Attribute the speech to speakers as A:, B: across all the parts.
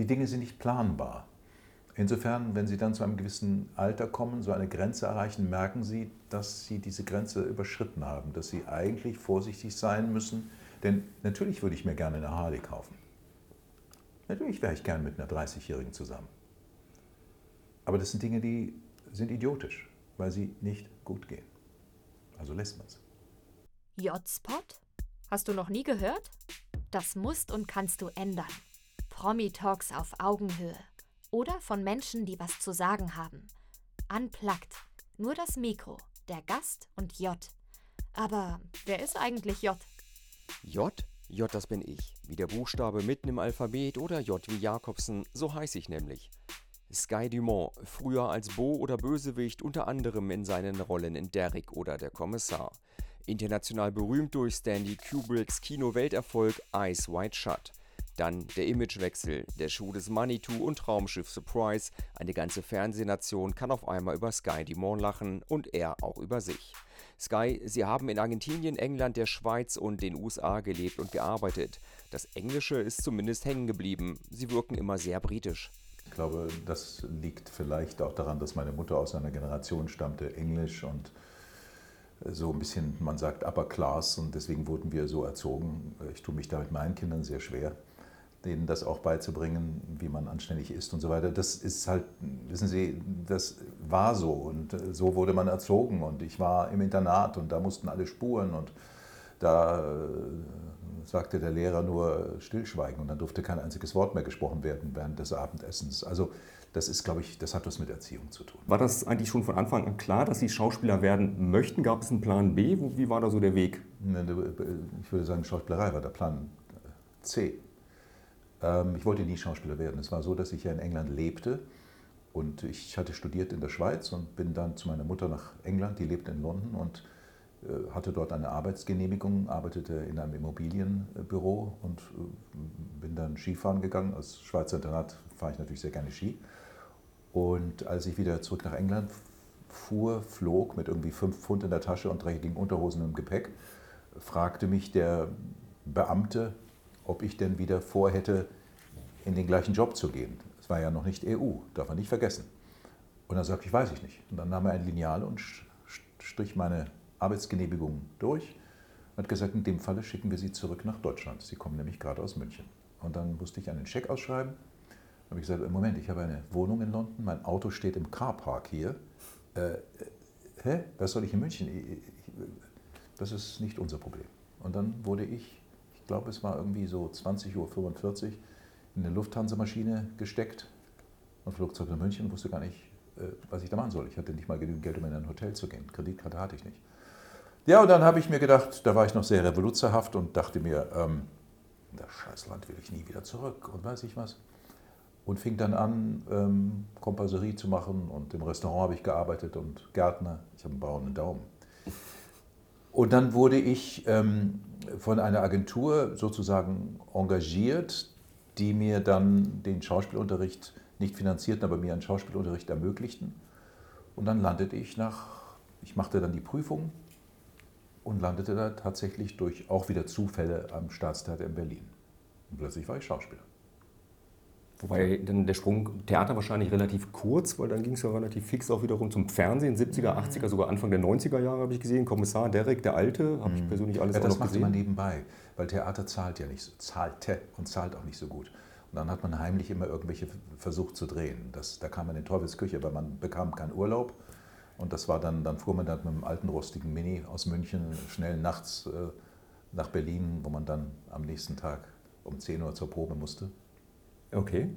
A: die Dinge sind nicht planbar. Insofern, wenn Sie dann zu einem gewissen Alter kommen, so eine Grenze erreichen, merken Sie, dass Sie diese Grenze überschritten haben, dass Sie eigentlich vorsichtig sein müssen. Denn natürlich würde ich mir gerne eine Harley kaufen. Natürlich wäre ich gern mit einer 30-Jährigen zusammen. Aber das sind Dinge, die sind idiotisch, weil sie nicht gut gehen. Also lässt man es.
B: J-Spot? Hast du noch nie gehört? Das musst und kannst du ändern. Promi-Talks auf Augenhöhe. Oder von Menschen, die was zu sagen haben. Unplugged. Nur das Mikro, der Gast und J. Aber wer ist eigentlich J?
C: J? J, das bin ich. Wie der Buchstabe mitten im Alphabet oder J wie Jakobsen, so heiße ich nämlich. Sky Dumont, früher als Bo oder Bösewicht, unter anderem in seinen Rollen in Derrick oder Der Kommissar. International berühmt durch Stanley Kubricks Kino-Welterfolg Eyes Wide Shut. Dann der Imagewechsel, der Schuh des Manitou und Raumschiff Surprise. Eine ganze Fernsehnation kann auf einmal über Sky Dumont lachen und er auch über sich. Sky, Sie haben in Argentinien, England, der Schweiz und den USA gelebt und gearbeitet. Das Englische ist zumindest hängen geblieben. Sie wirken immer sehr britisch.
A: Ich glaube, das liegt vielleicht auch daran, dass meine Mutter aus einer Generation stammte, Englisch und so ein bisschen, man sagt Upper Class und deswegen wurden wir so erzogen. Ich tue mich da mit meinen Kindern sehr schwer, denen das auch beizubringen, wie man anständig ist und so weiter. Das ist halt, wissen Sie, das war so und so wurde man erzogen und ich war im Internat und da mussten alle spuren und da sagte der Lehrer nur stillschweigen und dann durfte kein einziges Wort mehr gesprochen werden während des Abendessens. Also das ist, glaube ich, das hat was mit Erziehung zu tun.
D: War das eigentlich schon von Anfang an klar, dass Sie Schauspieler werden möchten? Gab es einen Plan B? Wie war da so der Weg?
A: Ich würde sagen, Schauspielerei war der Plan C. Ähm, ich wollte nie Schauspieler werden. Es war so, dass ich ja in England lebte und ich hatte studiert in der Schweiz und bin dann zu meiner Mutter nach England, die lebt in London und äh, hatte dort eine Arbeitsgenehmigung, arbeitete in einem Immobilienbüro und äh, bin dann Skifahren gegangen. Als Schweizer Internat fahre ich natürlich sehr gerne Ski. Und als ich wieder zurück nach England fuhr, flog mit irgendwie fünf Pfund in der Tasche und dreckigen Unterhosen im Gepäck, fragte mich der Beamte, ob ich denn wieder vorhätte, in den gleichen Job zu gehen. Es war ja noch nicht EU, darf man nicht vergessen. Und dann sagte ich, weiß ich nicht. Und dann nahm er ein Lineal und strich meine Arbeitsgenehmigung durch und hat gesagt, in dem Falle schicken wir Sie zurück nach Deutschland. Sie kommen nämlich gerade aus München. Und dann musste ich einen Scheck ausschreiben. Dann habe ich gesagt, Moment, ich habe eine Wohnung in London, mein Auto steht im Carpark hier. Äh, hä? Was soll ich in München? Das ist nicht unser Problem. Und dann wurde ich glaube, es war irgendwie so 20.45 Uhr, in eine Lufthansa-Maschine gesteckt und flog zurück nach München und wusste gar nicht, äh, was ich da machen soll. Ich hatte nicht mal genügend Geld, um in ein Hotel zu gehen. Kreditkarte hatte ich nicht. Ja, und dann habe ich mir gedacht, da war ich noch sehr revoluzerhaft und dachte mir, ähm, das Scheißland will ich nie wieder zurück und weiß ich was. Und fing dann an, ähm, Kompasserie zu machen und im Restaurant habe ich gearbeitet und Gärtner. Ich habe einen braunen Daumen. Und dann wurde ich ähm, von einer Agentur sozusagen engagiert, die mir dann den Schauspielunterricht nicht finanzierten, aber mir einen Schauspielunterricht ermöglichten. Und dann landete ich nach, ich machte dann die Prüfung und landete da tatsächlich durch auch wieder Zufälle am Staatstheater in Berlin. Und plötzlich war ich Schauspieler.
D: Wobei dann der Sprung Theater wahrscheinlich relativ kurz, weil dann ging es ja relativ fix auch wiederum zum Fernsehen, 70er, 80er, sogar Anfang der 90er Jahre habe ich gesehen. Kommissar Derek, der Alte, habe ich mhm. persönlich alles
A: ja,
D: auch
A: noch
D: gesehen.
A: Das macht man nebenbei, weil Theater zahlt ja nicht so, zahlte und zahlt auch nicht so gut. Und dann hat man heimlich immer irgendwelche versucht zu drehen. Das, da kam man in Teufelsküche, weil man bekam keinen Urlaub und das war dann, dann fuhr man dann mit einem alten rostigen Mini aus München schnell nachts äh, nach Berlin, wo man dann am nächsten Tag um 10 Uhr zur Probe musste.
D: Okay.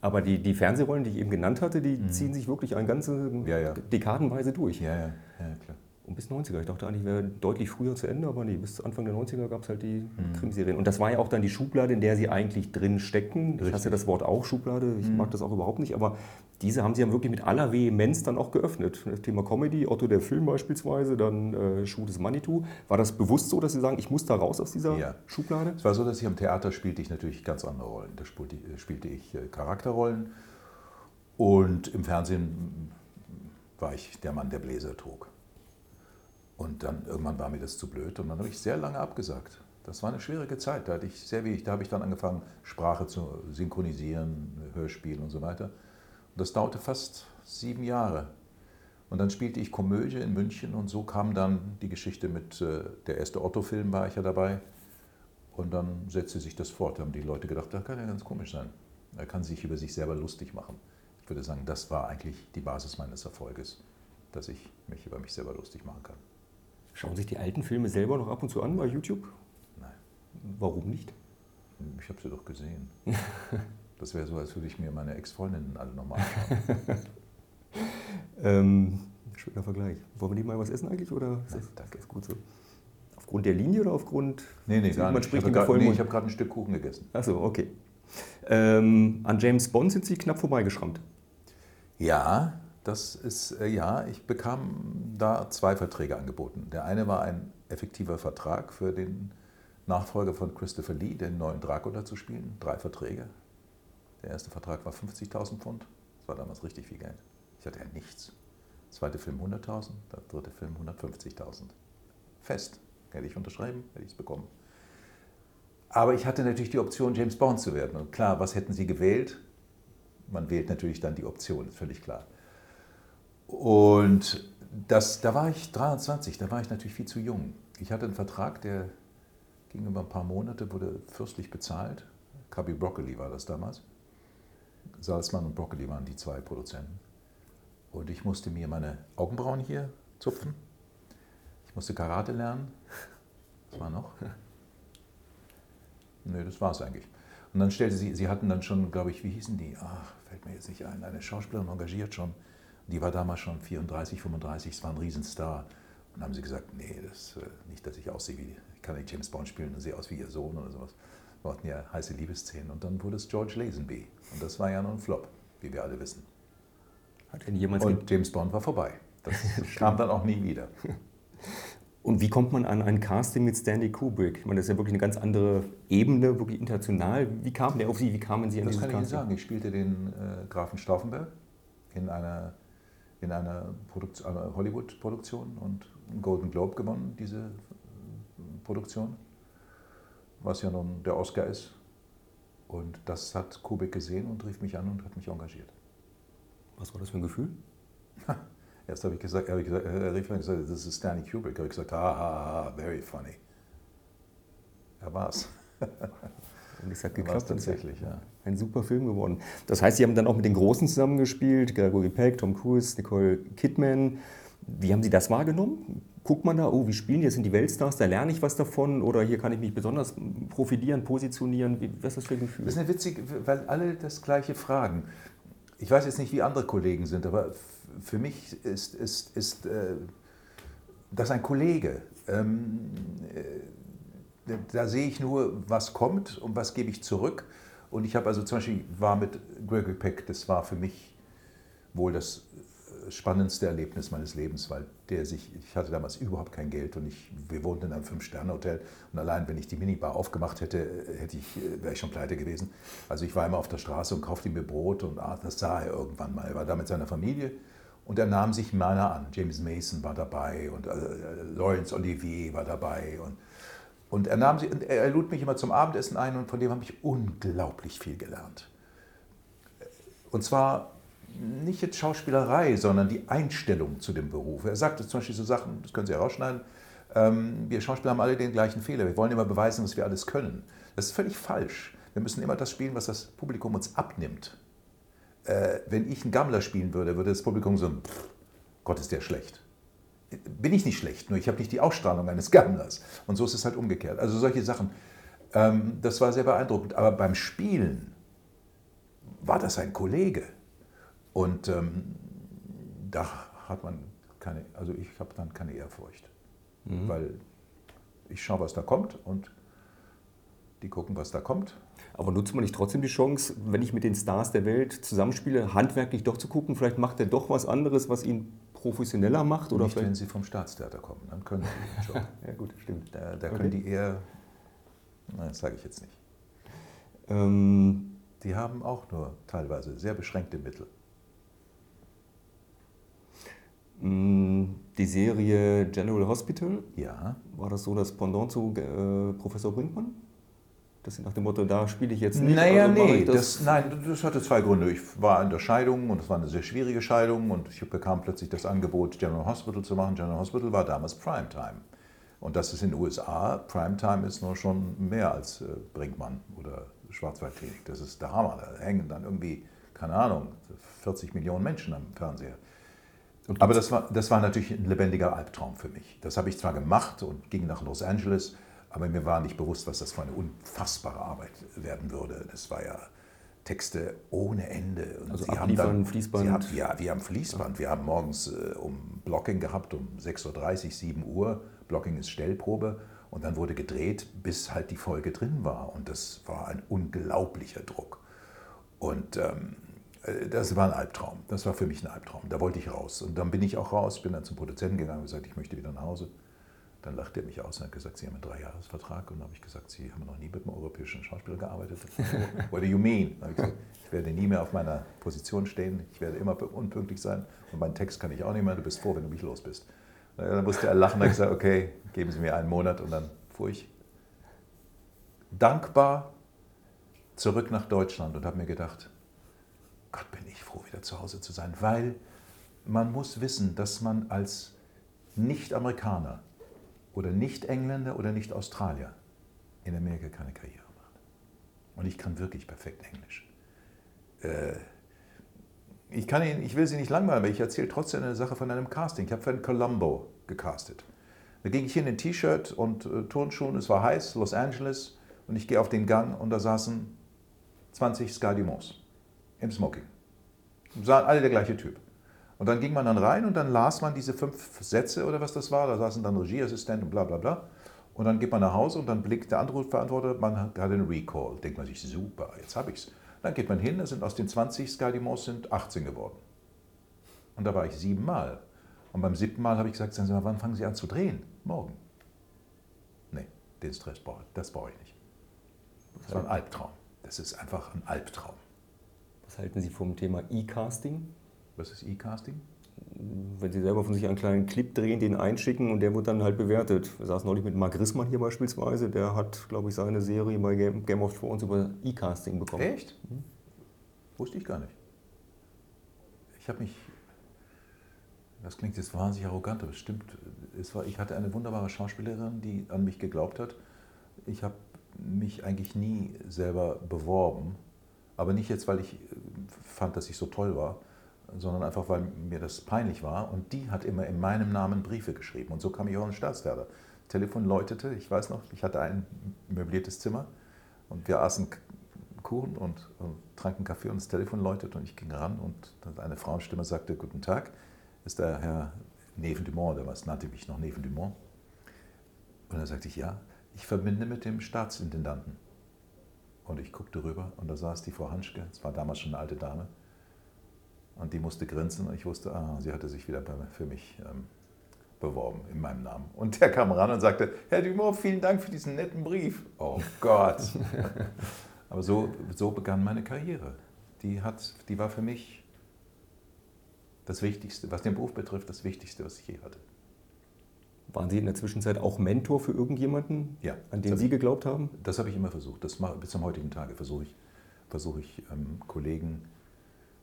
D: Aber die, die Fernsehrollen, die ich eben genannt hatte, die mhm. ziehen sich wirklich eine ganze ja, ja. Dekadenweise durch.
A: Ja, ja, ja, klar.
D: Und bis 90er. Ich dachte eigentlich, wäre deutlich früher zu Ende, aber nee, bis Anfang der 90er gab es halt die mhm. Krimiserien. Und das war ja auch dann die Schublade, in der sie eigentlich drin steckten. Ich hasse das Wort auch, Schublade. Ich mhm. mag das auch überhaupt nicht. Aber diese haben sie ja wirklich mit aller Vehemenz dann auch geöffnet. Das Thema Comedy, Otto der Film beispielsweise, dann äh, Schuh des Manitou. War das bewusst so, dass Sie sagen, ich muss da raus aus dieser ja. Schublade?
A: Es war so, dass ich am Theater spielte ich natürlich ganz andere Rollen. Da spielte, spielte ich äh, Charakterrollen. Und im Fernsehen war ich der Mann, der Bläser trug. Und dann irgendwann war mir das zu blöd und dann habe ich sehr lange abgesagt. Das war eine schwierige Zeit. Da, hatte ich sehr wenig, da habe ich dann angefangen, Sprache zu synchronisieren, Hörspiel und so weiter. Und das dauerte fast sieben Jahre. Und dann spielte ich Komödie in München und so kam dann die Geschichte mit, äh, der erste Otto-Film war ich ja dabei. Und dann setzte sich das fort. Da haben die Leute gedacht, das kann ja ganz komisch sein. Er kann sich über sich selber lustig machen. Ich würde sagen, das war eigentlich die Basis meines Erfolges, dass ich mich über mich selber lustig machen kann.
D: Schauen sich die alten Filme selber noch ab und zu an bei YouTube?
A: Nein.
D: Warum nicht?
A: Ich habe sie doch gesehen. Das wäre so, als würde ich mir meine Ex-Freundinnen alle nochmal anschauen.
D: ähm, schöner Vergleich. Wollen wir die mal was essen eigentlich? Oder ist das,
A: danke.
D: ist gut so? Aufgrund der Linie oder aufgrund.
A: Nee, nee, gar
D: man
A: nicht.
D: spricht
A: ich habe nee, hab gerade ein Stück Kuchen gegessen.
D: Achso, okay. Ähm, an James Bond sind Sie knapp vorbeigeschrammt.
A: Ja, das ist, äh, ja, ich bekam da zwei Verträge angeboten. Der eine war ein effektiver Vertrag für den Nachfolger von Christopher Lee, den neuen Dracula zu spielen. Drei Verträge. Der erste Vertrag war 50.000 Pfund. Das war damals richtig viel Geld. Ich hatte ja nichts. Der zweite Film 100.000, der dritte Film 150.000. Fest. Hätte ich unterschreiben, hätte ich es bekommen. Aber ich hatte natürlich die Option, James Bond zu werden. Und klar, was hätten Sie gewählt? Man wählt natürlich dann die Option, ist völlig klar. Und das, da war ich 23, da war ich natürlich viel zu jung. Ich hatte einen Vertrag, der ging über ein paar Monate, wurde fürstlich bezahlt. Cubby Broccoli war das damals. Salzmann und Broccoli waren die zwei Produzenten. Und ich musste mir meine Augenbrauen hier zupfen. Ich musste Karate lernen. Was war noch? Nö, das war es eigentlich. Und dann stellte sie, sie hatten dann schon, glaube ich, wie hießen die? Ach, fällt mir jetzt nicht ein, eine Schauspielerin engagiert schon. Die war damals schon 34, 35, es war ein Riesenstar. Und dann haben sie gesagt, nee, das, äh, nicht, dass ich aussehe wie, ich kann nicht James Bond spielen und sehe aus wie ihr Sohn oder sowas. Wir hatten ja heiße Liebesszenen. Und dann wurde es George Lazenby. Und das war ja noch ein Flop, wie wir alle wissen.
D: Hat denn jemals
A: Und James Bond war vorbei. Das kam dann auch nie wieder.
D: Und wie kommt man an ein Casting mit Stanley Kubrick? Ich meine, das ist ja wirklich eine ganz andere Ebene, wirklich international. Wie kam der auf Sie? Wie kamen Sie an
A: Das
D: dieses
A: kann ich Ihnen
D: Casting?
A: sagen. Ich spielte den äh, Grafen Stauffenberg in einer, in einer, einer Hollywood-Produktion und einen Golden Globe gewonnen, diese äh, Produktion, was ja nun der Oscar ist. Und das hat Kubrick gesehen und rief mich an und hat mich engagiert.
D: Was war das für ein Gefühl?
A: Erst habe ich gesagt, habe ich gesagt, er rief mich und gesagt, das ist Stanley Kubrick. Habe ich gesagt, ha, ha, ha, very funny. Er war es.
D: Und es hat geklappt.
A: Tatsächlich, ja.
D: Ein super Film geworden. Das heißt, Sie haben dann auch mit den Großen zusammengespielt, Gregory Peck, Tom Cruise, Nicole Kidman. Wie haben Sie das wahrgenommen? Guckt man da, oh, wie spielen die? Das sind die Weltstars, da lerne ich was davon oder hier kann ich mich besonders profilieren, positionieren. Wie, was ist das für ein Gefühl?
A: Das ist eine witzige, weil alle das Gleiche fragen. Ich weiß jetzt nicht, wie andere Kollegen sind, aber für mich ist, ist, ist äh, das ein Kollege. Ähm, äh, da- sehe ich nur, was kommt und was gebe ich zurück. Und ich habe also zum Beispiel, war mit Gregory Peck, das war für mich wohl das äh, spannendste Erlebnis meines Lebens, weil der sich, ich hatte damals überhaupt kein Geld und ich, wir wohnten in einem Fünf-Sterne-Hotel und allein wenn ich die Minibar aufgemacht hätte, äh, hätte ich, äh, wäre ich schon pleite gewesen. Also ich war immer auf der Straße und kaufte mir Brot und ah, das sah er irgendwann mal. Er war da mit seiner Familie und er nahm sich meiner an. James Mason war dabei und äh, Laurence Olivier war dabei und und er, nahm sie, er lud mich immer zum Abendessen ein und von dem habe ich unglaublich viel gelernt. Und zwar nicht jetzt Schauspielerei, sondern die Einstellung zu dem Beruf. Er sagte zum Beispiel so Sachen, das können Sie herausschneiden, ähm, wir Schauspieler haben alle den gleichen Fehler. Wir wollen immer beweisen, was wir alles können. Das ist völlig falsch. Wir müssen immer das spielen, was das Publikum uns abnimmt. Äh, wenn ich einen Gammler spielen würde, würde das Publikum so, pff, Gott ist der schlecht bin ich nicht schlecht, nur ich habe nicht die Ausstrahlung eines Gammlers. Und so ist es halt umgekehrt. Also solche Sachen. Ähm, das war sehr beeindruckend. Aber beim Spielen war das ein Kollege. Und ähm, da hat man keine, also ich habe dann keine Ehrfurcht. Weil ich schaue, was da kommt und die gucken, was da kommt.
D: Aber nutzt man nicht trotzdem die Chance, wenn ich mit den Stars der Welt zusammenspiele, handwerklich doch zu gucken, vielleicht macht er doch was anderes, was ihn professioneller macht? Oder
A: nicht, wenn sie vom Staatstheater kommen, dann können sie schon.
D: Ja gut, stimmt.
A: Da, da
D: Okay.
A: können die eher, nein, das sage ich jetzt nicht.
D: Ähm,
A: Die haben auch nur teilweise sehr beschränkte Mittel.
D: Mm, die Serie General Hospital,
A: Ja.
D: war das so das Pendant zu äh, Professor Brinkmann? Das nach dem Motto, da spiele ich jetzt nicht.
A: Naja,
D: also
A: nee,
D: ich
A: das, nein, das hatte zwei Gründe. Ich war in der Scheidung und es war eine sehr schwierige Scheidung und ich bekam plötzlich das Angebot, General Hospital zu machen. General Hospital war damals Primetime. Und das ist in den USA, Primetime ist nur schon mehr als äh, Brinkmann oder Schwarzwaldklinik. Das ist der Hammer. Da hängen dann irgendwie, keine Ahnung, 40 Millionen Menschen am Fernseher. Aber das war, das war natürlich ein lebendiger Albtraum für mich. Das habe ich zwar gemacht und ging nach Los Angeles, aber mir war nicht bewusst, was das für eine unfassbare Arbeit werden würde. Das war ja Texte ohne Ende. Und
D: Also
A: Sie haben
D: abliefern, Fließband.
A: Sie haben, ja, wir haben Fließband. Wir haben morgens äh, um Blocking gehabt, um 6.30 Uhr, 7 Uhr. Blocking ist Stellprobe. Und dann wurde gedreht, bis halt die Folge drin war. Und das war ein unglaublicher Druck. Und ähm, äh, das war ein Albtraum. Das war für mich ein Albtraum. Da wollte ich raus. Und dann bin ich auch raus, bin dann zum Produzenten gegangen und gesagt, ich möchte wieder nach Hause. Dann lachte er mich aus und hat gesagt, Sie haben einen Dreijahresvertrag. Und dann habe ich gesagt, Sie haben noch nie mit einem europäischen Schauspieler gearbeitet. What do you mean? Dann habe ich gesagt, ich werde nie mehr auf meiner Position stehen. Ich werde immer unpünktlich sein. Und meinen Text kann ich auch nicht mehr. Du bist froh, wenn du mich los bist. Dann musste er lachen und hat gesagt, okay, geben Sie mir einen Monat. Und dann fuhr ich dankbar zurück nach Deutschland und habe mir gedacht, Gott, bin ich froh, wieder zu Hause zu sein, weil man muss wissen, dass man als Nicht-Amerikaner oder Nicht-Engländer oder Nicht-Australier in Amerika keine Karriere macht. Und ich kann wirklich perfekt Englisch. Äh, ich, kann Ihnen, ich will Sie nicht langweilen, aber ich erzähle trotzdem eine Sache von einem Casting. Ich habe für ein Columbo gecastet. Da ging ich in T-Shirt und äh, Turnschuhen, es war heiß, Los Angeles, und ich gehe auf den Gang und da saßen 20 Sky Dumont im Smoking. Sahen alle der gleiche Typ. Und dann ging man dann rein und dann las man diese fünf Sätze oder was das war. Da saßen dann Regieassistent und bla bla bla. Und dann geht man nach Hause und dann blickt der Anrufverantworter, man hat einen Recall. Denkt man sich, super, jetzt habe ich's. Dann geht man hin, da sind aus den 20 Sky Dumont sind 18 geworden. Und da war ich siebenmal. Und beim siebten Mal habe ich gesagt, sagen Sie mal, wann fangen Sie an zu drehen? Morgen. Nee, den Stress brauche ich, das brauche ich nicht. Das war ein Albtraum. Das ist einfach ein Albtraum.
D: Was halten Sie vom Thema E-Casting?
A: Was ist E-Casting?
D: Wenn Sie selber von sich einen kleinen Clip drehen, den einschicken und der wird dann halt bewertet. Wir saßen neulich mit Mark Rissmann hier beispielsweise, der hat, glaube ich, seine Serie bei Game, Game of Thrones über E-Casting bekommen.
A: Echt? Wusste ich gar nicht. Ich habe mich, das klingt jetzt wahnsinnig arrogant, aber es stimmt. Es war, ich hatte eine wunderbare Schauspielerin, die an mich geglaubt hat. Ich habe mich eigentlich nie selber beworben, aber nicht jetzt, weil ich äh, fand, dass ich so toll war, sondern einfach, weil mir das peinlich war. Und die hat immer in meinem Namen Briefe geschrieben. Und so kam ich auch in Staatstheater. Telefon läutete, ich weiß noch, ich hatte ein möbliertes Zimmer und wir aßen Kuchen und, und tranken Kaffee und das Telefon läutete und ich ging ran und dann eine Frauenstimme sagte, guten Tag, ist der Herr Neven Dumont, damals nannte mich noch Neven Dumont. Und dann sagte ich, ja, ich verbinde mit dem Staatsintendanten. Und ich guckte rüber und da saß die Frau Hanschke, es war damals schon eine alte Dame, und die musste grinsen und ich wusste, ah, sie hatte sich wieder für mich ähm, beworben in meinem Namen. Und der kam ran und sagte, Herr Dumont, vielen Dank für diesen netten Brief. Oh Gott. Aber so, so begann meine Karriere. Die, hat, die war für mich das Wichtigste, was den Beruf betrifft, das Wichtigste, was ich je hatte.
D: Waren Sie in der Zwischenzeit auch Mentor für irgendjemanden,
A: Ja,
D: an den Sie geglaubt haben?
A: Das habe ich immer versucht. Das mache, bis zum heutigen Tage versuche ich, versuche ich ähm, Kollegen.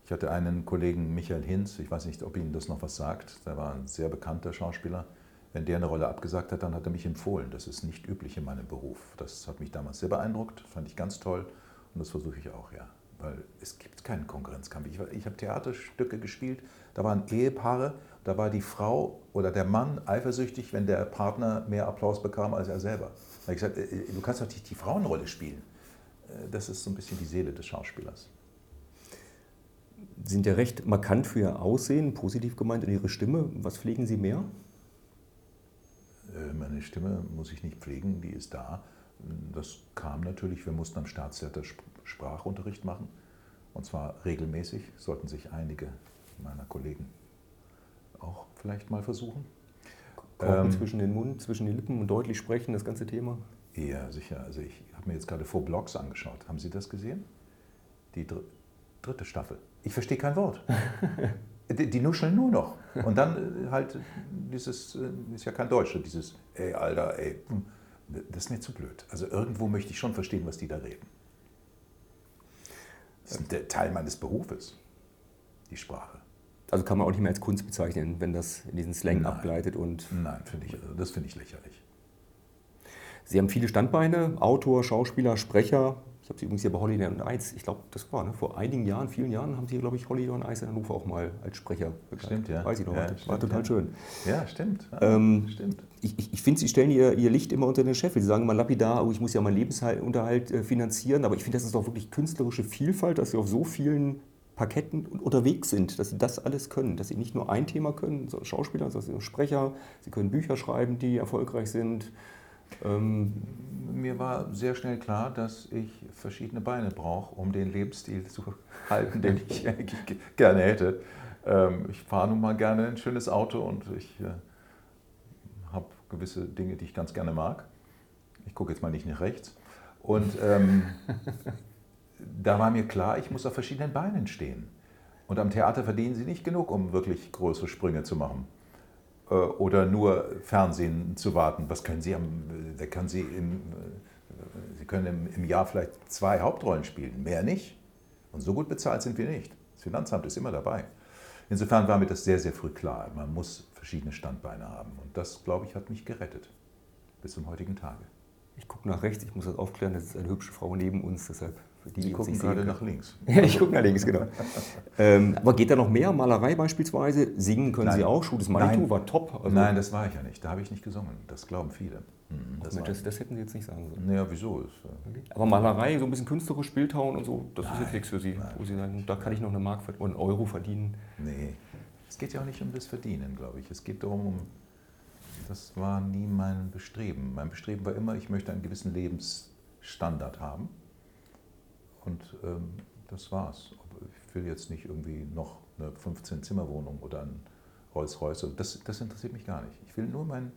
A: Ich hatte einen Kollegen, Michael Hinz, ich weiß nicht, ob Ihnen das noch was sagt. Der war ein sehr bekannter Schauspieler. Wenn der eine Rolle abgesagt hat, dann hat er mich empfohlen. Das ist nicht üblich in meinem Beruf. Das hat mich damals sehr beeindruckt, fand ich ganz toll. Und das versuche ich auch, ja. Weil es gibt keinen Konkurrenzkampf. Ich, ich habe Theaterstücke gespielt, da waren Ehepaare, da war die Frau oder der Mann eifersüchtig, wenn der Partner mehr Applaus bekam als er selber. Da habe ich gesagt, äh, du kannst doch nicht die Frauenrolle spielen. Äh, Das ist so ein bisschen die Seele des Schauspielers.
D: Sie sind ja recht markant für Ihr Aussehen, positiv gemeint, und Ihre Stimme. Was pflegen Sie mehr?
A: Äh, Meine Stimme muss ich nicht pflegen, die ist da. Das kam natürlich, wir mussten am Staatstheater Sp- Sprachunterricht machen. Und zwar regelmäßig, sollten sich einige meiner Kollegen auch vielleicht mal versuchen.
D: Korken
A: Ähm,
D: zwischen den Mund, zwischen den Lippen und deutlich sprechen, das ganze Thema.
A: Ja, sicher. Also ich habe mir jetzt gerade Four Blocks angeschaut. Haben Sie das gesehen? Die dr dritte Staffel. Ich verstehe kein Wort. Die, die nuscheln nur noch. Und dann äh, halt dieses, äh, ist ja kein Deutscher, dieses, ey, Alter, ey, hm, das ist mir zu blöd. Also irgendwo möchte ich schon verstehen, was die da reden. Das ist ein Teil meines Berufes, die Sprache.
D: Also kann man auch nicht mehr als Kunst bezeichnen, wenn das in diesen Slang
A: Nein.
D: abgleitet und.
A: Nein, finde ich, also das finde ich lächerlich.
D: Sie haben viele Standbeine, Autor, Schauspieler, Sprecher. Ich habe Sie übrigens hier bei Holiday on Ice, ich glaube, das war ne, vor einigen Jahren, vielen Jahren, haben Sie, glaube ich, Holiday on Ice in Hannover auch mal als Sprecher begleitet.
A: Stimmt, ja.
D: Weiß ich noch,
A: Ja,
D: war,
A: stimmt,
D: war total
A: ja.
D: schön.
A: Ja, stimmt. Ja,
D: Ähm,
A: stimmt.
D: Ich, ich, finde, Sie stellen ihr, ihr Licht immer unter den Scheffel. Sie sagen immer lapidar, oh, ich muss ja meinen Lebensunterhalt äh, finanzieren. Aber ich finde, das ist doch wirklich künstlerische Vielfalt, dass Sie auf so vielen Parketten un- unterwegs sind, dass Sie das alles können. Dass Sie nicht nur ein Thema können, Schauspieler, sondern Sprecher, Sie können Bücher schreiben, die erfolgreich sind. Ähm,
A: Mir war sehr schnell klar, dass ich verschiedene Beine brauche, um den Lebensstil zu halten, den ich gerne hätte. Ähm, Ich fahre nun mal gerne ein schönes Auto und ich äh, habe gewisse Dinge, die ich ganz gerne mag. Ich gucke jetzt mal nicht nach rechts. Und ähm, da war mir klar, ich muss auf verschiedenen Beinen stehen. Und am Theater verdienen sie nicht genug, um wirklich größere Sprünge zu machen. Äh, Oder nur Fernsehen zu warten. Was können Sie am, da können Sie im, äh, Sie können im, im Jahr vielleicht zwei Hauptrollen spielen, mehr nicht. Und so gut bezahlt sind wir nicht. Das Finanzamt ist immer dabei. Insofern war mir das sehr, sehr früh klar. Man muss verschiedene Standbeine haben. Und das, glaube ich, hat mich gerettet. Bis zum heutigen Tage.
D: ich gucke nach rechts, ich muss das aufklären, das ist eine hübsche Frau neben uns, deshalb die, die
A: gucken gerade nach links.
D: Ja, ich gucke nach links, genau. ähm, aber geht da noch mehr? Malerei beispielsweise? Singen können
A: Nein.
D: Sie auch? Schuh des Manitou war top. Also-
A: Nein, das war ich ja nicht. Da habe ich nicht gesungen. Das glauben viele. Mhm,
D: Ach
A: Das
D: Mensch, das, das hätten Sie jetzt nicht sagen sollen.
A: naja, wieso? Äh,
D: Aber Malerei, so ein bisschen künstlerisch, Bildhauen und so, das ist
A: Nein,
D: jetzt nichts für Sie,
A: nein.
D: wo Sie sagen, da kann ich noch eine Mark oder einen Euro verdienen.
A: Nee, es geht ja auch nicht um das Verdienen, glaube ich. Es geht darum, um, das war nie mein Bestreben. Mein Bestreben war immer, ich möchte einen gewissen Lebensstandard haben. Und ähm, das war's. Ich will jetzt nicht irgendwie noch eine 15-Zimmer-Wohnung oder ein Rolls-Royce. Das, das interessiert mich gar nicht. Ich will nur meinen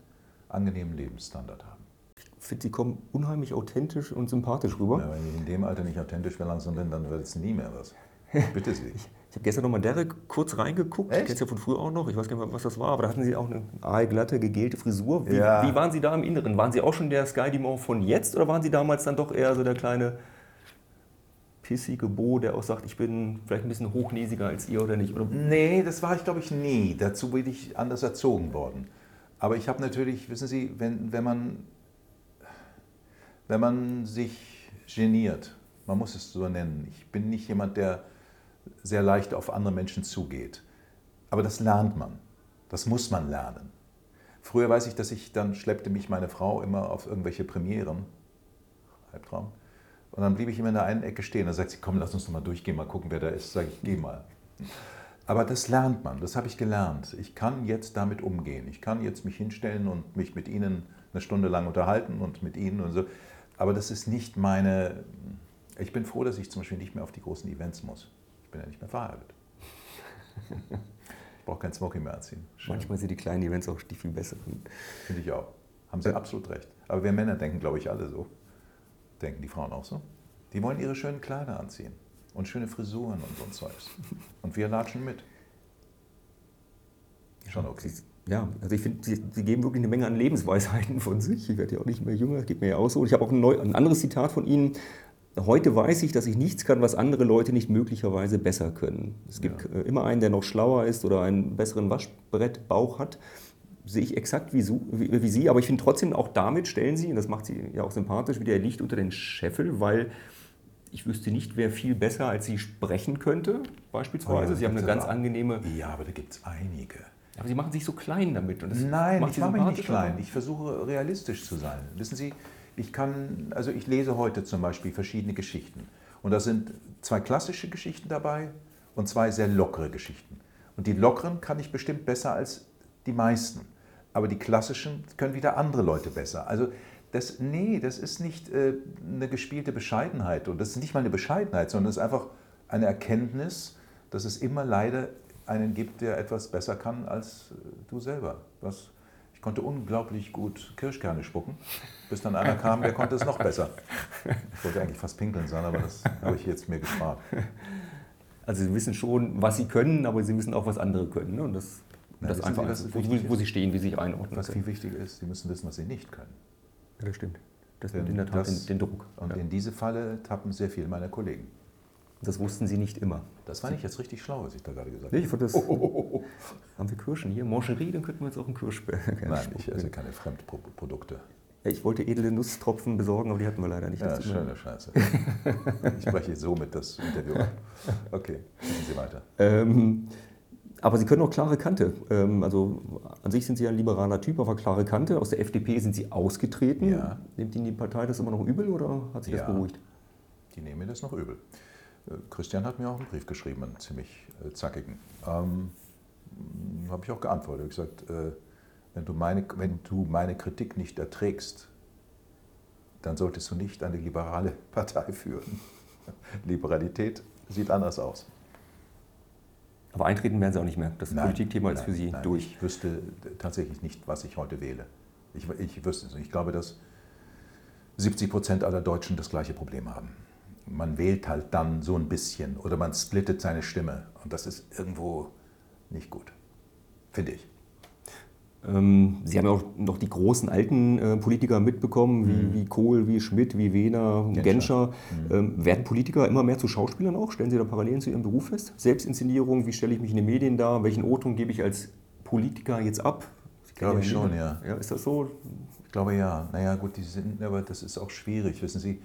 A: angenehmen Lebensstandard haben.
D: Ich finde, Sie kommen unheimlich authentisch und sympathisch rüber.
A: Ja, wenn ich in dem Alter nicht authentisch mehr langsam bin, dann wird es nie mehr was. Ich bitte Sie.
D: Ich habe gestern nochmal Derek kurz reingeguckt,
A: Echt?
D: ich kenne ja von früher auch noch, ich weiß gar nicht mehr, was das war, aber da hatten Sie auch eine aalglatte, gegelte Frisur. Wie,
A: Ja.
D: wie waren Sie da im Inneren? Waren Sie auch schon der Sky Dumont von jetzt oder waren Sie damals dann doch eher so der kleine pissige Bo, der auch sagt, ich bin vielleicht ein bisschen hochnäsiger als ihr oder nicht? Oder
A: Nee, das war ich, glaube ich, nie. Dazu bin ich anders erzogen worden. Aber ich habe natürlich, wissen Sie, wenn, wenn, man, wenn man sich geniert, man muss es so nennen, ich bin nicht jemand, der sehr leicht auf andere Menschen zugeht. Aber das lernt man. Das muss man lernen. Früher weiß ich, dass ich, dann schleppte mich meine Frau immer auf irgendwelche Premieren. Albtraum. Und dann blieb ich immer in der einen Ecke stehen. Dann sagt sie, komm, lass uns noch mal durchgehen, mal gucken, wer da ist. Sag ich, geh mal. Aber das lernt man, das habe ich gelernt. Ich kann jetzt damit umgehen. Ich kann jetzt mich hinstellen und mich mit Ihnen eine Stunde lang unterhalten und mit Ihnen und so. Aber das ist nicht meine. Ich bin froh, dass ich zum Beispiel nicht mehr auf die großen Events muss. Ich bin ja nicht mehr verheiratet. Ich brauche kein Smoking mehr anziehen. Schön.
D: manchmal sind die kleinen Events auch die viel besseren.
A: Finde ich auch. Haben Sie absolut recht. Aber wir Männer denken, glaube ich, alle so. Denken die Frauen auch so? Die wollen ihre schönen Kleider anziehen und schöne Frisuren und so ein Zeugs. Und wir latschen mit. Schon okay.
D: Ja, also ich finde, sie, sie geben wirklich eine Menge an Lebensweisheiten von sich. Ich werde ja auch nicht mehr jünger, das geht mir ja auch so. Und ich habe auch ein, neu, ein anderes Zitat von Ihnen. Heute weiß ich, dass ich nichts kann, was andere Leute nicht möglicherweise besser können. Es gibt
A: Ja.
D: äh, immer einen, der noch schlauer ist oder einen besseren Waschbrettbauch hat. Sehe ich exakt wie, wie, wie Sie, aber ich finde trotzdem, auch damit stellen Sie, und das macht Sie ja auch sympathisch, wieder Licht unter den Scheffel, weil ich wüsste nicht, wer viel besser als Sie sprechen könnte, beispielsweise.
A: Oh ja,
D: Sie haben eine ganz
A: aber.
D: angenehme
A: Ja, aber da gibt es einige.
D: aber Sie machen sich so klein damit. Und das
A: Nein,
D: macht
A: ich mache mich nicht klein. Ich versuche realistisch zu sein. Wissen Sie, ich kann, also ich lese heute zum Beispiel verschiedene Geschichten. Und da sind zwei klassische Geschichten dabei und zwei sehr lockere Geschichten. Und die lockeren kann ich bestimmt besser als die meisten. Aber die klassischen können wieder andere Leute besser. Also das, nee, das ist nicht äh, eine gespielte Bescheidenheit. Und das ist nicht mal eine Bescheidenheit, sondern es ist einfach eine Erkenntnis, dass es immer leider einen gibt, der etwas besser kann als äh, du selber. Was, ich konnte unglaublich gut Kirschkerne spucken, bis dann einer kam, der konnte es noch besser. Ich wollte eigentlich fast pinkeln sein, aber das habe ich jetzt mir gespart.
D: Also sie wissen schon, was sie können, aber sie wissen auch, was andere können. Ne? Und das,
A: Na,
D: das einfach,
A: Sie,
D: ist, wo, wo
A: ist?
D: sie stehen, wie sie sich einordnen
A: Was
D: können.
A: viel wichtiger ist, sie müssen wissen, was sie nicht können.
D: Ja, das stimmt. Das nimmt in der Tat
A: das-
D: den, den Druck.
A: Und
D: ja.
A: in diese Falle tappen sehr viele meiner Kollegen.
D: Das wussten sie nicht immer.
A: Das fand ich jetzt richtig schlau, was ich da gerade gesagt
D: Nee,
A: habe.
D: ich fand das. Haben wir Kirschen hier? Mancherie, dann könnten wir jetzt auch einen Kirsch.
A: Nein, ich esse keine Fremdprodukte.
D: Ja, Ich wollte edle Nusstropfen besorgen, aber die hatten wir leider nicht.
A: Ja,
D: Das mir
A: schöne Scheiße. Ich breche somit das Interview ab. Okay, machen Sie weiter.
D: Ähm, aber Sie können auch klare Kante. Ähm, also an sich sind Sie ja ein liberaler Typ, aber klare Kante. Aus der FDP sind Sie ausgetreten.
A: Ja.
D: Nimmt Ihnen die Partei das immer noch übel oder hat sich
A: Ja.
D: das beruhigt?
A: Die nehmen mir das noch übel. Äh, Christian hat mir auch einen Brief geschrieben, einen ziemlich äh, zackigen. Ähm, Habe ich auch geantwortet. Ich gesagt, äh, wenn, du meine, wenn du meine Kritik nicht erträgst, dann solltest du nicht eine liberale Partei führen. Liberalität sieht anders aus.
D: Aber eintreten werden Sie auch nicht mehr. Das Politikthema ist
A: nein,
D: für Sie
A: nein.
D: durch.
A: Ich wüsste tatsächlich nicht, was ich heute wähle. Ich, ich wüsste es nicht. Ich glaube, dass 70 Prozent aller Deutschen das gleiche Problem haben. Man wählt halt dann so ein bisschen oder man splittet seine Stimme. Und das ist irgendwo nicht gut. Finde ich.
D: Ähm, Sie haben ja auch noch die großen alten äh, Politiker mitbekommen, wie,
A: Mhm.
D: wie Kohl, wie Schmidt, wie Wehner,
A: Genscher.
D: Genscher.
A: Mhm.
D: Ähm, werden Politiker immer mehr zu Schauspielern auch? Stellen Sie da Parallelen zu Ihrem Beruf fest? Selbstinszenierung, wie stelle ich mich in den Medien dar? Welchen O-Ton gebe ich als Politiker jetzt ab?
A: Glaube ich schon, ja.
D: ja. Ist das so?
A: Ich glaube ja. Naja, gut, die sind, aber das ist auch schwierig. Wissen Sie,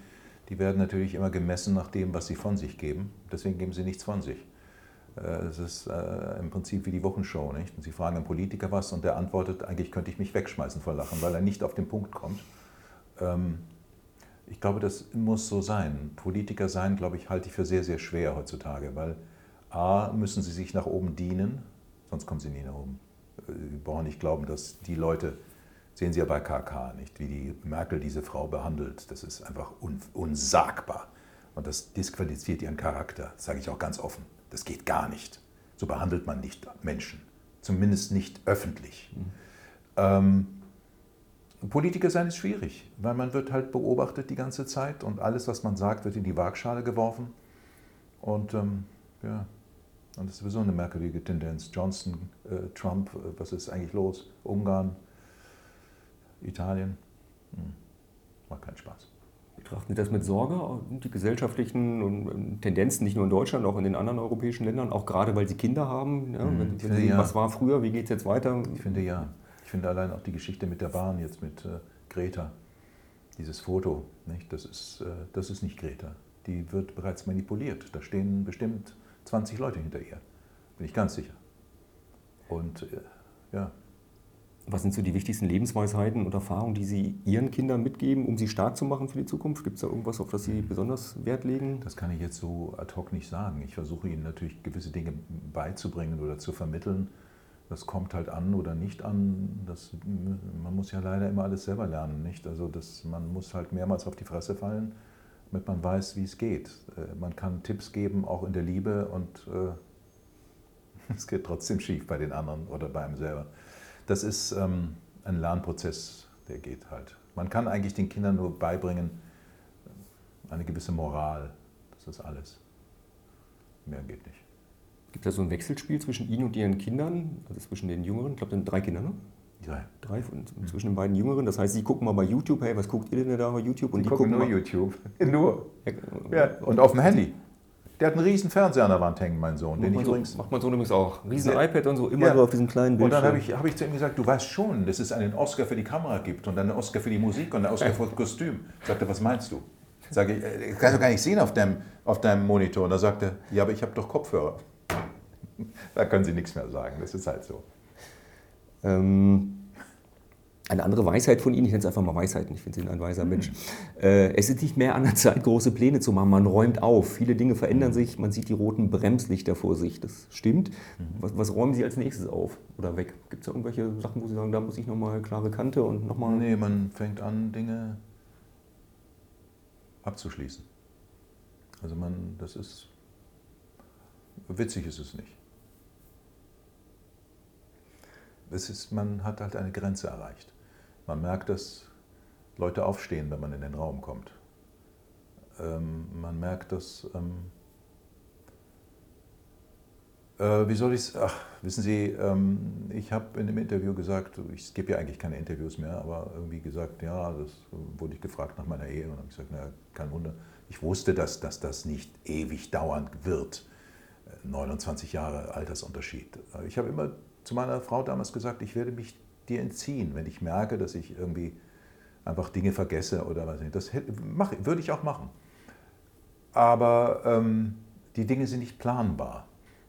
A: die werden natürlich immer gemessen nach dem, was sie von sich geben. Deswegen geben sie nichts von sich. Äh, Es ist äh, im Prinzip wie die Wochenshow. Nicht? Und sie fragen einen Politiker was und der antwortet, eigentlich könnte ich mich wegschmeißen vor Lachen, weil er nicht auf den Punkt kommt. Ähm, ich glaube, das muss so sein. Politiker sein, glaube ich, halte ich für sehr, sehr schwer heutzutage, weil A, müssen sie sich nach oben dienen, sonst kommen sie nie nach oben. Äh, Sie brauchen nicht glauben, dass die Leute, sehen Sie ja bei KK nicht, wie die Merkel diese Frau behandelt. Das ist einfach un, unsagbar. Und das disqualifiziert ihren Charakter, sage ich auch ganz offen. Das geht gar nicht. So behandelt man nicht Menschen. Zumindest nicht öffentlich. Ähm, Politiker sein ist schwierig, weil man wird halt beobachtet die ganze Zeit und alles, was man sagt, wird in die Waagschale geworfen. Und ähm, ja, und das ist sowieso eine merkwürdige Tendenz. Johnson, äh, Trump, äh, was ist eigentlich los? Ungarn, Italien, hm. macht keinen Spaß.
D: Betrachten Sie das mit Sorge, die gesellschaftlichen ähm, Tendenzen, nicht nur in Deutschland, auch in den anderen europäischen Ländern, auch gerade weil Sie Kinder haben? Ja,
A: Mhm,
D: wenn, wenn Sie,
A: ja.
D: Was war früher, wie geht es jetzt weiter?
A: Ich finde ja. Ich finde allein auch die Geschichte mit der Bahn jetzt mit äh, Greta, dieses Foto, nicht? Das, ist, äh, das ist nicht Greta. Die wird bereits manipuliert. Da stehen bestimmt 20 Leute hinter ihr. Bin ich ganz sicher. Und äh, ja,
D: Was sind so die wichtigsten Lebensweisheiten und Erfahrungen, die Sie Ihren Kindern mitgeben, um sie stark zu machen für die Zukunft? Gibt es da irgendwas, auf das Sie besonders Wert legen?
A: das kann ich jetzt so ad hoc nicht sagen. Ich versuche ihnen natürlich gewisse Dinge beizubringen oder zu vermitteln. Das kommt halt an oder nicht an. Das, man muss ja leider immer alles selber lernen, nicht? Also das, man muss halt mehrmals auf die Fresse fallen, damit man weiß, wie es geht. Äh, Man kann Tipps geben, auch in der Liebe, und äh, es geht trotzdem schief bei den anderen oder bei einem selber. Das ist ähm, ein Lernprozess, der geht halt. Man kann eigentlich den Kindern nur beibringen, eine gewisse Moral. Das ist alles. Mehr geht nicht.
D: Gibt es da so ein Wechselspiel zwischen Ihnen und Ihren Kindern, also zwischen den Jüngeren? Ich glaube, sind drei Kinder, ne?
A: Ja.
D: Drei von, zwischen den beiden Jüngeren. Das heißt, Sie gucken mal bei YouTube, hey, was guckt ihr denn da bei YouTube? Und
A: Die, gucken nur
D: mal,
A: YouTube. Nur.
D: Ja.
A: Und auf dem Handy. Der hat einen riesen Fernseher an der Wand hängen, mein Sohn.
D: Macht
A: Den
D: man,
A: ich
D: so,
A: übrigens.
D: macht man so übrigens auch. Riesen
A: Ja.
D: iPad und so, immer
A: Ja.
D: so auf diesem kleinen
A: Und
D: Bildschirm.
A: dann habe ich, hab ich zu ihm gesagt, du weißt schon, dass es einen Oscar für die Kamera gibt und einen Oscar für die Musik und einen Oscar für das Kostüm. Sagte, was meinst du? Sage ich, äh, kannst du gar nicht sehen auf deinem, auf deinem Monitor. Und da sagte er, ja, aber ich habe doch Kopfhörer. Da können Sie nichts mehr sagen, das ist halt so.
D: Ähm, eine andere Weisheit von Ihnen, ich nenne es einfach mal Weisheiten, ich finde Sie ein weiser Mensch. Äh, es ist nicht mehr an der Zeit, große Pläne zu machen. Man räumt auf. Viele Dinge verändern sich. Man sieht die roten Bremslichter vor sich. Das stimmt. Was, was räumen Sie als nächstes auf oder weg? Gibt es da irgendwelche Sachen, wo Sie sagen, da muss ich nochmal klare Kante und nochmal.
A: Nee, man fängt an, Dinge abzuschließen. Also man, das ist, witzig ist es nicht. Es ist, man hat halt eine Grenze erreicht. Man merkt, dass Leute aufstehen, wenn man in den Raum kommt. Ähm, man merkt, dass ähm, Äh, wie soll ich es? Ach, wissen Sie, ähm, ich habe in dem Interview gesagt, ich gebe ja eigentlich keine Interviews mehr, aber irgendwie gesagt, ja, das wurde ich gefragt nach meiner Ehe und habe gesagt, na, kein Wunder. Ich wusste, dass, dass das nicht ewig dauern wird. 29 äh, Jahre Altersunterschied. Ich habe immer zu meiner Frau damals gesagt, ich werde mich dir entziehen, wenn ich merke, dass ich irgendwie einfach Dinge vergesse oder was nicht. Das mach, würde ich auch machen. Aber ähm, die Dinge sind nicht planbar.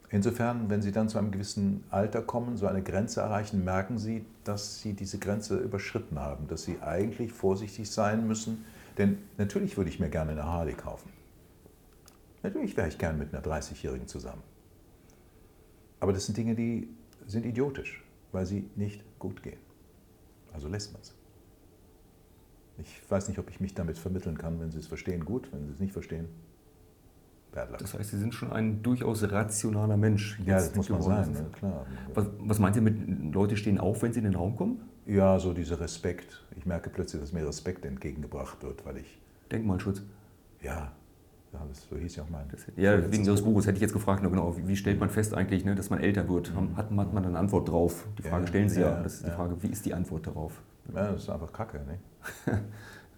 A: Insofern, wenn Sie dann zu einem gewissen Alter kommen, so eine Grenze erreichen, merken Sie, dass Sie diese Grenze überschritten haben, dass Sie eigentlich vorsichtig sein müssen. Denn natürlich würde ich mir gerne eine Harley kaufen. Natürlich wäre ich gern mit einer 30-Jährigen zusammen. Aber das sind Dinge, die sind idiotisch, weil sie nicht gut gehen. Also lässt man es. Ich weiß nicht, ob ich mich damit vermitteln kann. Wenn Sie es verstehen, gut. Wenn Sie es nicht verstehen,
D: das heißt, Sie sind schon ein durchaus rationaler Mensch.
A: Ja, das muss man sein, ne? klar.
D: Was, was meint ihr mit, Leute stehen auf, wenn sie in den Raum kommen?
A: Ja, so dieser Respekt. Ich merke plötzlich, dass mir Respekt entgegengebracht wird, weil ich...
D: Denkmalschutz?
A: Ja, ja das, so hieß ja auch mein... Das,
D: ja, wegen Ihres Buches hätte ich jetzt gefragt, genau, wie, wie stellt man fest eigentlich, ne, dass man älter wird? Mhm. Hat, hat man eine Antwort drauf? Die Frage ja, stellen Sie ja. ja. Das ist die Frage, wie ist die Antwort darauf?
A: Ja, das ist einfach Kacke, ne?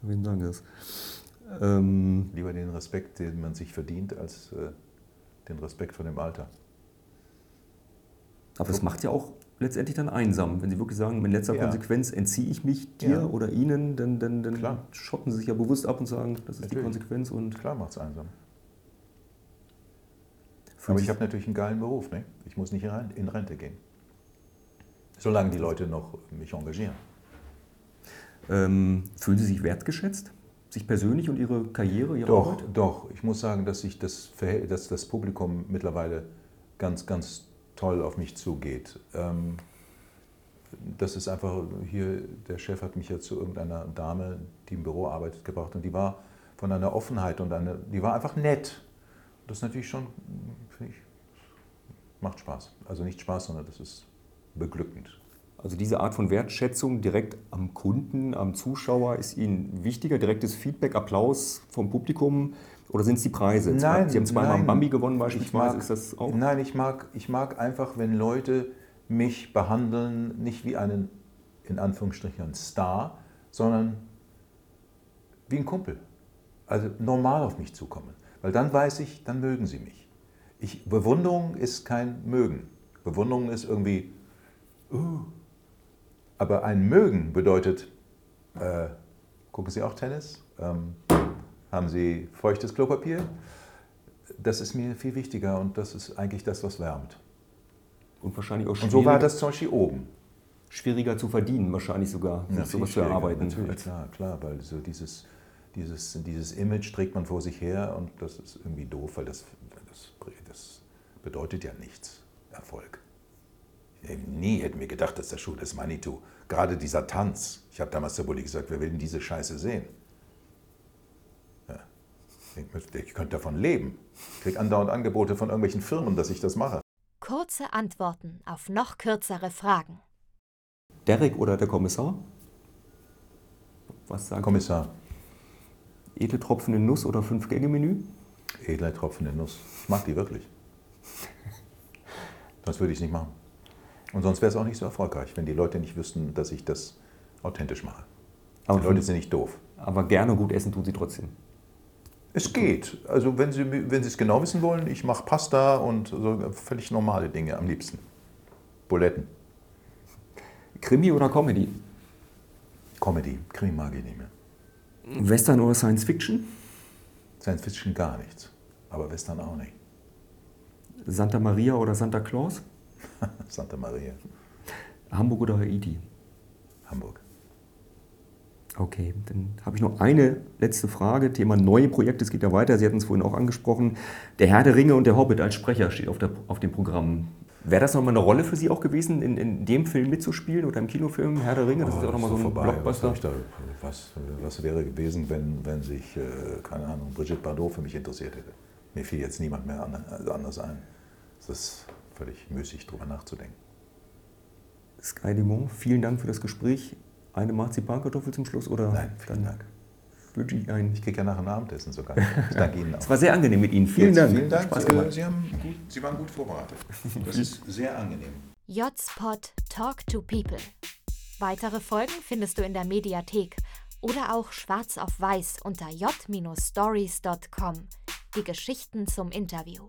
D: Wen sagen das?
A: Ähm, Lieber den Respekt, den man sich verdient, als äh, den Respekt vor dem Alter.
D: Aber das macht ja auch letztendlich dann einsam. Wenn Sie wirklich sagen, in letzter ja. Konsequenz entziehe ich mich dir ja. oder Ihnen, dann, dann, dann schotten Sie sich ja bewusst ab und sagen, das ist natürlich. die Konsequenz. Und
A: Klar macht es einsam. Aber ich habe natürlich einen geilen Beruf. Ne? Ich muss nicht in Rente gehen. Solange die Leute noch mich engagieren.
D: Ähm, fühlen Sie sich wertgeschätzt? sich persönlich und Ihre Karriere, Ihre
A: doch, Arbeit? Doch, ich muss sagen, dass, ich das, dass das Publikum mittlerweile ganz, ganz toll auf mich zugeht. Ähm, das ist einfach, hier, der Chef hat mich ja zu irgendeiner Dame, die im Büro arbeitet, gebracht und die war von einer Offenheit und eine, die war einfach nett. Das ist natürlich schon, finde ich, macht Spaß. Also nicht Spaß, sondern das ist beglückend.
D: Also diese Art von Wertschätzung direkt am Kunden, am Zuschauer ist Ihnen wichtiger? Direktes Feedback, Applaus vom Publikum oder sind es die Preise?
A: Nein,
D: Sie haben zweimal
A: nein,
D: Bambi gewonnen beispielsweise,
A: mag, ist das auch? Nein, ich mag, ich mag einfach, wenn Leute mich behandeln, nicht wie einen, in Anführungsstrichen, Star, sondern wie ein Kumpel. Also normal auf mich zukommen. Weil dann weiß ich, dann mögen sie mich. Ich, Bewunderung ist kein Mögen. Bewunderung ist irgendwie, uh, aber ein Mögen bedeutet, äh, gucken Sie auch Tennis? Ähm, haben Sie feuchtes Klopapier? Das ist mir viel wichtiger und das ist eigentlich das, was wärmt.
D: Und wahrscheinlich auch
A: Und so war das zum Beispiel oben.
D: Schwieriger zu verdienen, wahrscheinlich sogar,
A: ja, sowas zu erarbeiten. Natürlich, klar, klar, weil so dieses, dieses, dieses Image trägt man vor sich her und das ist irgendwie doof, weil das, das, das bedeutet ja nichts, Erfolg. Nie hätten wir gedacht, dass der Schuh des Manitou, gerade dieser Tanz, ich habe damals der Bulli gesagt, wer will denn diese Scheiße sehen? Ich könnte davon leben. Ich kriege andauernd Angebote von irgendwelchen Firmen, dass ich das mache.
B: Kurze Antworten auf noch kürzere Fragen.
D: Derek oder der Kommissar?
A: Was sagt Kommissar.
D: Edle Tropfen in Nuss oder Fünf-Gänge-Menü?
A: Edle Tropfen in Nuss. Ich mag die wirklich. Sonst würde ich es nicht machen. Und sonst wäre es auch nicht so erfolgreich, wenn die Leute nicht wüssten, dass ich das authentisch mache. Aber die Leute sind nicht doof.
D: Aber gerne gut essen tun sie trotzdem.
A: Es geht. Also wenn Sie, wenn Sie es genau wissen wollen, ich mache Pasta und so völlig normale Dinge am liebsten. Buletten.
D: Krimi oder Comedy?
A: Comedy. Krimi mag ich nicht mehr.
D: Western oder Science Fiction?
A: Science Fiction gar nichts. Aber Western auch nicht.
D: Santa Maria oder Santa Claus?
A: Santa Maria.
D: Hamburg oder Haiti?
A: Hamburg.
D: Okay, dann habe ich noch eine letzte Frage. Thema neue Projekte, es geht ja weiter. Sie hatten es vorhin auch angesprochen. Der Herr der Ringe und der Hobbit als Sprecher steht auf, der, auf dem Programm. Wäre das nochmal eine Rolle für Sie auch gewesen, in, in dem Film mitzuspielen oder im Kinofilm Herr der Ringe?
A: Das oh, ist ja auch nochmal so ein vorbei. Blockbuster. Was, da, was, was, wäre gewesen, wenn, wenn sich, äh, keine Ahnung, Brigitte Bardot für mich interessiert hätte? Mir fiel jetzt niemand mehr anders ein. Das ist völlig müßig, darüber nachzudenken.
D: Sky Dumont, vielen Dank für das Gespräch. Eine Marzipankartoffel zum Schluss? Oder
A: Nein, vielen Dank.
D: wünsche ich einen.
A: Ich kriege ja nachher ein Abendessen sogar. Ich danke Ihnen auch.
D: Es war sehr angenehm mit Ihnen. Vielen
A: Jetzt,
D: Dank.
A: Vielen Dank.
D: Spaß
A: Äh,
D: gemacht.
A: Sie, haben gut, Sie waren gut vorbereitet. Das ist sehr angenehm.
B: Jotspot Talk to People. Weitere Folgen findest du in der Mediathek oder auch schwarz auf weiß unter j-stories.com. Die Geschichten zum Interview.